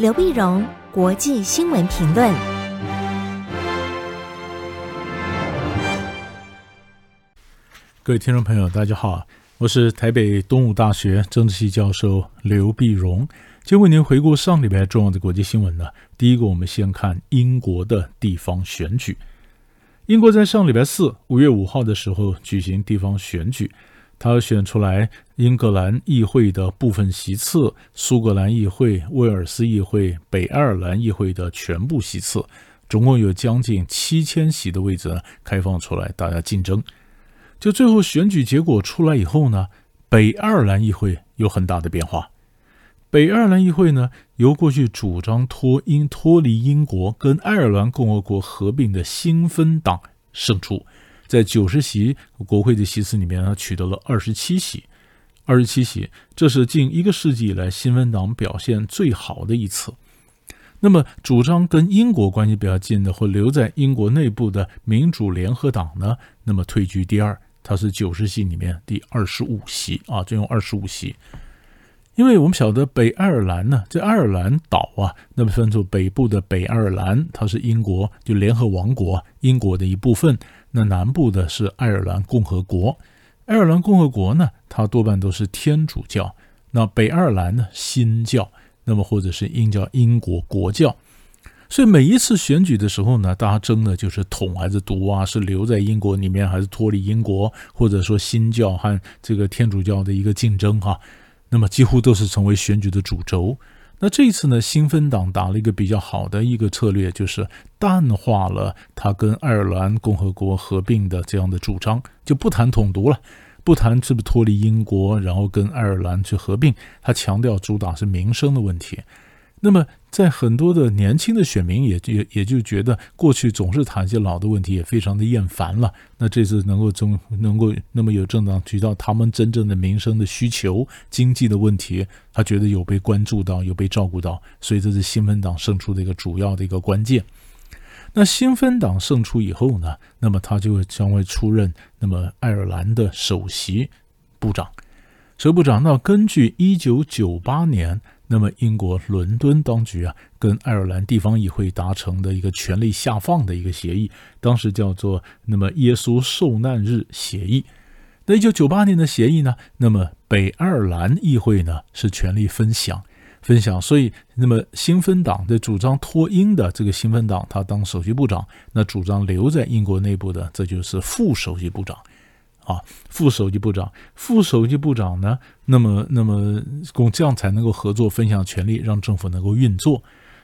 刘碧荣，国际新闻评论。各位听众朋友，大家好，我是台北东吴大学政治系教授刘碧荣，今天为您回顾上礼拜重要的国际新闻呢。第一个，我们先看英国的地方选举。英国在上礼拜四，五月五号的时候举行地方选举。他选出来英格兰议会的部分席次、苏格兰议会、威尔斯议会、北爱尔兰议会的全部席次，总共有将近七千席的位置呢，开放出来，大家竞争。就最后选举结果出来以后呢，北爱尔兰议会有很大的变化。北爱尔兰议会呢，由过去主张脱英脱离英国跟爱尔兰共和国合并的新芬党胜出。在九十席国会的席次里面，他取得了二十七席，二十七席，这是近一个世纪以来新芬党表现最好的一次。那么，主张跟英国关系比较近的或留在英国内部的民主联合党呢，那么退居第二，它是九十席里面第二十五席啊，只有二十五席。因为我们晓得北爱尔兰呢，这爱尔兰岛啊，那么分出北部的北爱尔兰，它是英国就联合王国英国的一部分。那南部的是爱尔兰共和国，爱尔兰共和国呢，它多半都是天主教。那北爱尔兰呢，新教，那么或者是英叫英国国教。所以每一次选举的时候呢，大家争的就是统还是独啊，是留在英国里面还是脱离英国，或者说新教和这个天主教的一个竞争哈。那么几乎都是成为选举的主轴。那这次呢，新芬党打了一个比较好的一个策略，就是淡化了他跟爱尔兰共和国合并的这样的主张，就不谈统独了，不谈是不是脱离英国，然后跟爱尔兰去合并。他强调主打是民生的问题。那么，在很多的年轻的选民也也也就觉得，过去总是谈一些老的问题，也非常的厌烦了。那这次能够中能够那么有政党提到他们真正的民生的需求、经济的问题，他觉得有被关注到，有被照顾到，所以这是新芬党胜出的一个主要的一个关键。那新芬党胜出以后呢，那么他就将会出任那么爱尔兰的首席部长。首席部长，那根据一九九八年。那么，英国伦敦当局啊，跟爱尔兰地方议会达成的一个权力下放的一个协议，当时叫做“那么耶稣受难日协议”。那一九九八年的协议呢，那么北爱尔兰议会呢是权力分享，分享，所以那么新芬党的主张脱英的这个新芬党，他当首席部长，那主张留在英国内部的，这就是副首席部长。啊，副首席部长，副首席部长呢？那么，那么，共这样才能够合作，分享权力，让政府能够运作。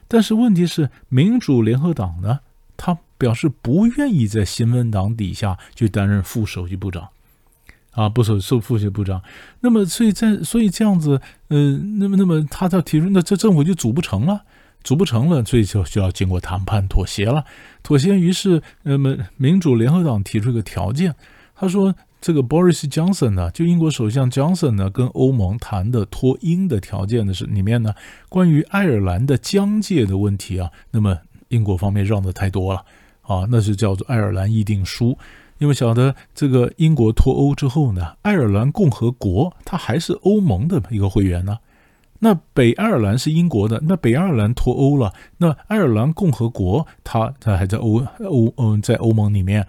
但是问题是，民主联合党呢，他表示不愿意在新闻党底下去担任副首席部长，啊，不首受副首席部长。那么，所以在所以这样子，嗯、呃，那么，那么他在提出，那这政府就组不成了，组不成了，所以就需要经过谈判妥协了。妥协于是，那么民主联合党提出一个条件，他说。这个 Boris Johnson 呢，就英国首相 Johnson 呢，跟欧盟谈的脱英的条件的是里面呢，关于爱尔兰的疆界的问题啊，那么英国方面让的太多了啊，那是叫做爱尔兰议定书。因为晓得这个英国脱欧之后呢，爱尔兰共和国它还是欧盟的一个会员呢。那北爱尔兰是英国的，那北爱尔兰脱欧了，那爱尔兰共和国它它还在欧欧嗯在欧盟里面。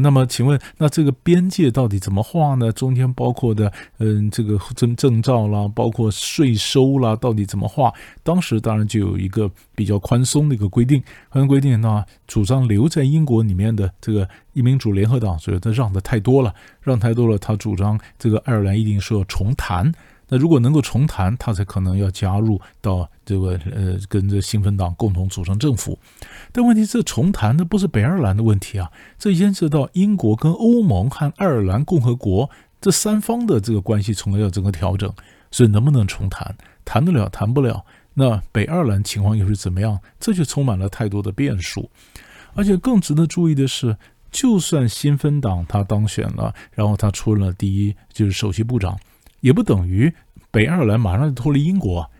那么，请问，那这个边界到底怎么划呢？中间包括的，嗯，这个证证照啦，包括税收啦，到底怎么划？当时当然就有一个比较宽松的一个规定，宽松规定呢，主张留在英国里面的这个一民主联合党，所以他让的太多了，让太多了，他主张这个爱尔兰议定书要重谈。那如果能够重谈，他才可能要加入到这个呃，跟这新芬党共同组成政府。但问题是，重谈的不是北爱尔兰的问题啊，这牵涉到英国跟欧盟和爱尔兰共和国这三方的这个关系，从而要整个调整。所以能不能重谈，谈得了，谈不了？那北爱尔兰情况又是怎么样？这就充满了太多的变数。而且更值得注意的是，就算新芬党他当选了，然后他出任了第一，就是首席部长。也不等于北爱尔兰马上就脱离英国，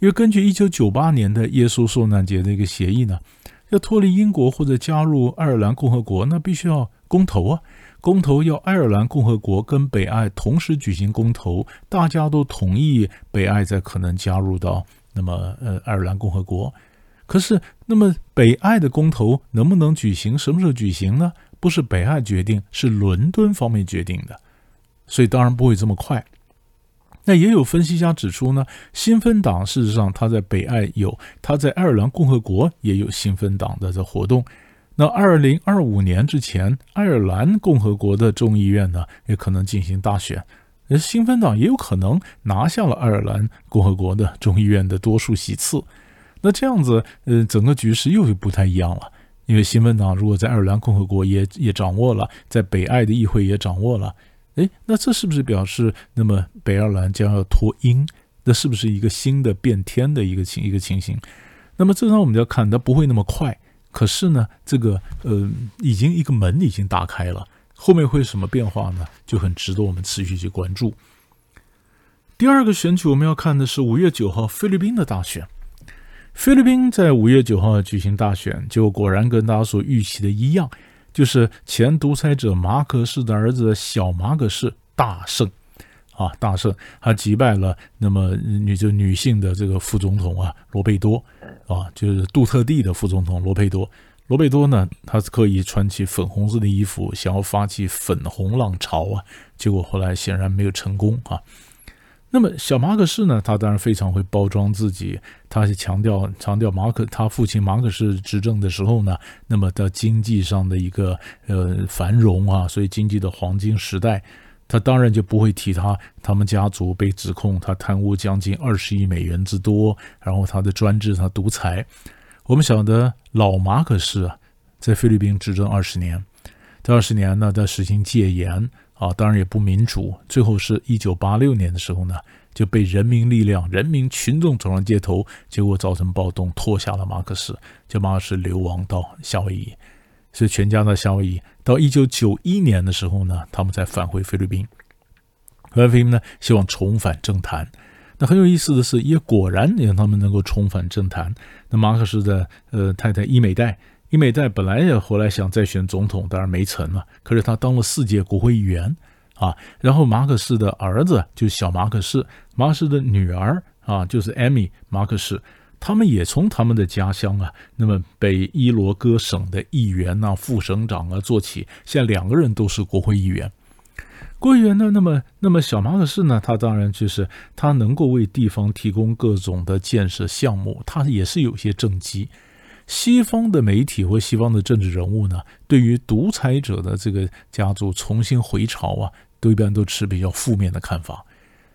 因为根据一九九八年的耶稣受难节的一个协议呢，要脱离英国或者加入爱尔兰共和国，那必须要公投啊，公投要爱尔兰共和国跟北爱同时举行公投，大家都同意北爱才可能加入到那么呃爱尔兰共和国。可是，那么北爱的公投能不能举行？什么时候举行呢？不是北爱决定，是伦敦方面决定的，所以当然不会这么快。那也有分析家指出呢，新芬党事实上他在北爱有，他在爱尔兰共和国也有新芬党的这活动。那二零二五年之前，爱尔兰共和国的众议院呢也可能进行大选，而新芬党也有可能拿下了爱尔兰共和国的众议院的多数席次。那这样子，呃，整个局势又不太一样了。因为新芬党如果在爱尔兰共和国也也掌握了，在北爱的议会也掌握了，诶，那这是不是表示，那么北爱尔兰将要脱英？那是不是一个新的变天的一个情一个情形？那么这让我们就要看，它不会那么快。可是呢，这个呃，已经一个门已经打开了，后面会有什么变化呢？就很值得我们持续去关注。第二个选举我们要看的是五月九号菲律宾的大选。菲律宾在五月九号举行大选，结果果然跟大家所预期的一样，就是前独裁者马可仕的儿子小马可仕大胜，啊，大胜，他击败了那么女就女性的这个副总统啊罗贝多，啊，就是杜特地的副总统罗贝多。罗贝多呢，他刻意穿起粉红色的衣服，想要发起粉红浪潮啊，结果后来显然没有成功啊。那么小马可士呢，他当然非常会包装自己，他是强调强调马可他父亲马可士执政的时候呢，那么的经济上的一个呃繁荣啊，所以经济的黄金时代，他当然就不会提他他们家族被指控他贪污将近二十亿美元之多，然后他的专制他独裁。我们晓得老马可士啊，在菲律宾执政二十年，这二十年呢，他实行戒严。啊，当然也不民主。最后是一九八六年的时候呢，就被人民力量、人民群众走上街头，结果造成暴动，拖下了马克思，就马克思流亡到夏威夷，所以全家到夏威夷。到一九九一年的时候呢，他们才返回菲律宾。回菲律宾呢，希望重返政坛。那很有意思的是，也果然让他们能够重返政坛。那马克思的呃太太伊美黛。伊美代本来也后来想再选总统，当然没成了。可是他当了四届国会议员啊。然后马可仕的儿子就是小马可仕，马可仕的女儿啊就是艾米马可仕，他们也从他们的家乡啊，那么北伊罗戈省的议员呐、副省长啊做起，现在两个人都是国会议员。国议员呢，那么那么小马可仕呢，他当然就是他能够为地方提供各种的建设项目，他也是有些政绩。西方的媒体或西方的政治人物呢，对于独裁者的这个家族重新回朝啊，都一般都持比较负面的看法，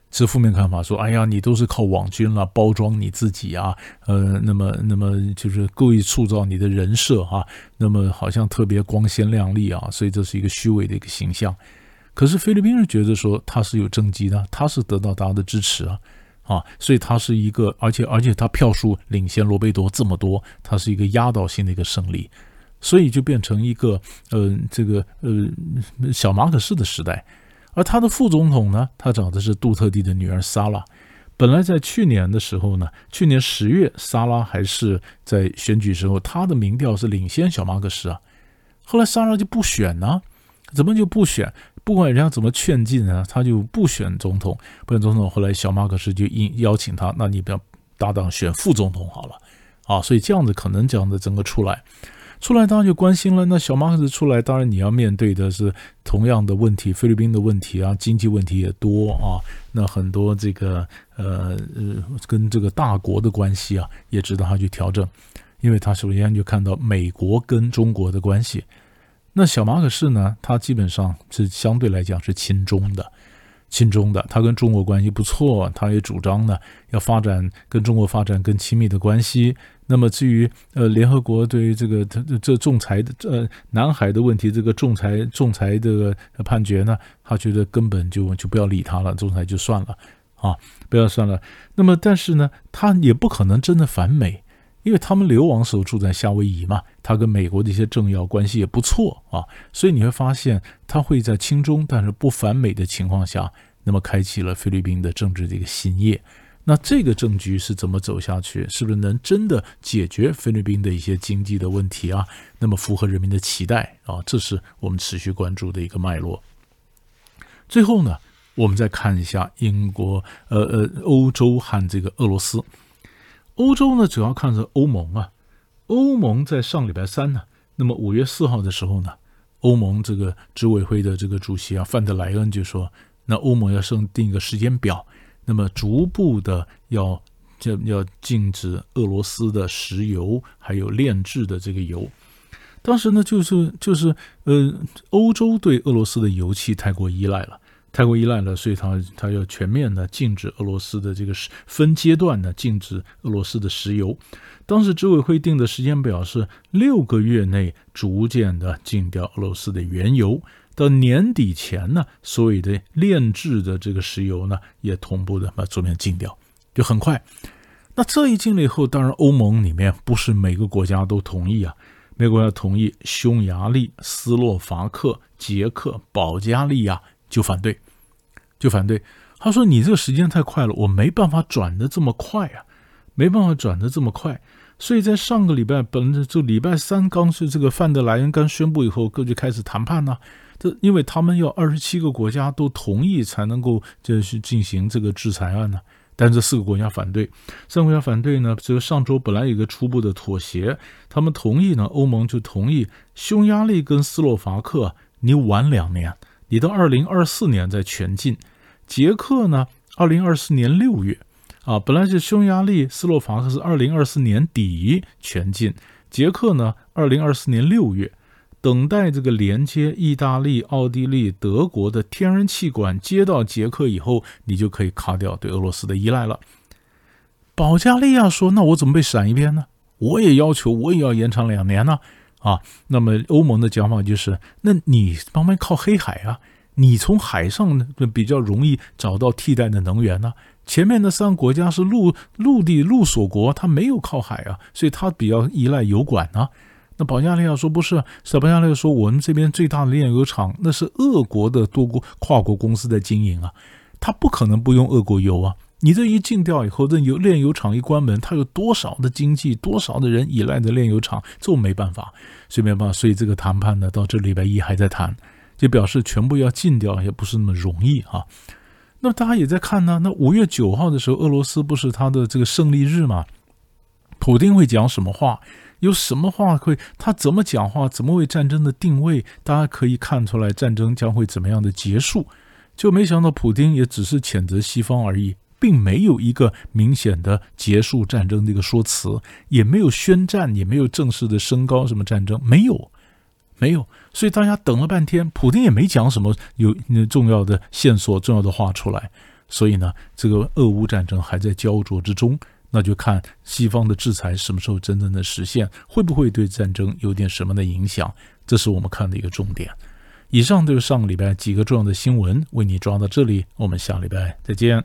持负面看法说：“哎呀，你都是靠网军了，包装你自己啊，呃，那么那么就是故意塑造你的人设啊，那么好像特别光鲜亮丽啊，所以这是一个虚伪的一个形象。可是菲律宾人觉得说他是有政绩的，他是得到大家的支持啊。”啊，所以他是一个，而且而且他票数领先罗贝多这么多，他是一个压倒性的一个胜利，所以就变成一个呃这个呃小马可仕的时代，而他的副总统呢，他找的是杜特蒂的女儿莎拉。本来在去年的时候呢，去年十月，莎拉还是在选举时候，他的民调是领先小马可仕啊，后来莎拉就不选呢，怎么就不选？不管人家怎么劝进啊，他就不选总统，不选总统。后来小马可仕就应邀请他，那你不要搭档选副总统好了，啊，所以这样子可能这样子整个出来，出来当然就关心了。那小马可仕出来，当然你要面对的是同样的问题，菲律宾的问题啊，经济问题也多啊，那很多这个呃呃跟这个大国的关系啊，也值得他去调整，因为他首先就看到美国跟中国的关系。那小马可是呢，他基本上是相对来讲是亲中的，亲中的，他跟中国关系不错，他也主张呢要发展跟中国发展更亲密的关系。那么至于呃联合国对于这个这这仲裁的呃南海的问题，这个仲裁仲裁的判决呢，他觉得根本就就不要理他了，仲裁就算了啊，不要算了。那么但是呢，他也不可能真的反美。因为他们流亡时候住在夏威夷嘛，他跟美国的一些政要关系也不错啊，所以你会发现他会在亲中但是不反美的情况下，那么开启了菲律宾的政治的一个新页。那这个政局是怎么走下去？是不是能真的解决菲律宾的一些经济的问题啊？那么符合人民的期待啊？这是我们持续关注的一个脉络。最后呢，我们再看一下英国，呃呃，欧洲和这个俄罗斯。欧洲呢，主要看着欧盟啊。欧盟在上礼拜三呢，那么五月四号的时候呢，欧盟这个执委会的这个主席啊，范德莱恩就说，那欧盟要设定一个时间表，那么逐步的要就要禁止俄罗斯的石油还有炼制的这个油。当时呢，就是就是呃，欧洲对俄罗斯的油气太过依赖了，太过依赖了，所以他他要全面的禁止俄罗斯的这个分阶段的禁止俄罗斯的石油。当时执委会定的时间表是六个月内逐渐的禁掉俄罗斯的原油，到年底前呢，所有的炼制的这个石油呢也同步的把桌面禁掉，就很快。那这一禁了以后，当然欧盟里面不是每个国家都同意啊。美国要同意，匈牙利、斯洛伐克、捷克、保加利亚就反对，就反对。他说：“你这个时间太快了，我没办法转得这么快啊，没办法转得这么快。”所以在上个礼拜，本就礼拜三刚是这个范德莱恩刚宣布以后，各就开始谈判呢。这因为他们要二十七个国家都同意才能够就是进行这个制裁案呢。但这四个国家反对，三个国家反对呢，这个上周本来有一个初步的妥协，他们同意呢，欧盟就同意匈牙利跟斯洛伐克，你晚两年，你到二零二四年再全禁。捷克呢，二零二四年六月，啊，本来是匈牙利、斯洛伐克是二零二四年底全禁，捷克呢，二零二四年六月。等待这个连接意大利、奥地利、德国的天然气管接到捷克以后，你就可以卡掉对俄罗斯的依赖了。保加利亚说：“那我怎么被闪一边呢？我也要求，我也要延长两年呢。”，啊那么欧盟的讲法就是：那你旁边靠黑海啊，你从海上呢比较容易找到替代的能源呢。前面的三个国家是陆陆地陆锁国，它没有靠海啊，所以它比较依赖油管呢。那保加利亚说不是，是保加利亚说我们这边最大的炼油厂那是俄国的多国跨国公司在经营啊，他不可能不用俄国油啊。你这一禁掉以后，这油炼油厂一关门，它有多少的经济，多少的人依赖着炼油厂，这没办法，所以没办法。所以这个谈判呢，到这礼拜一还在谈，就表示全部要禁掉也不是那么容易啊。那大家也在看呢，那五月九号的时候，俄罗斯不是他的这个胜利日嘛？普丁会讲什么话？有什么话会？他怎么讲话？怎么为战争的定位？大家可以看出来，战争将会怎么样的结束？就没想到，普丁也只是谴责西方而已，并没有一个明显的结束战争的一个说辞，也没有宣战，也没有正式的升高什么战争，没有，没有。所以大家等了半天，普丁也没讲什么有重要的线索、重要的话出来。所以呢，这个俄乌战争还在焦灼之中。那就看西方的制裁什么时候真正的实现，会不会对战争有点什么的影响？这是我们看的一个重点。以上就是上个礼拜几个重要的新闻，为你抓到这里，我们下礼拜再见。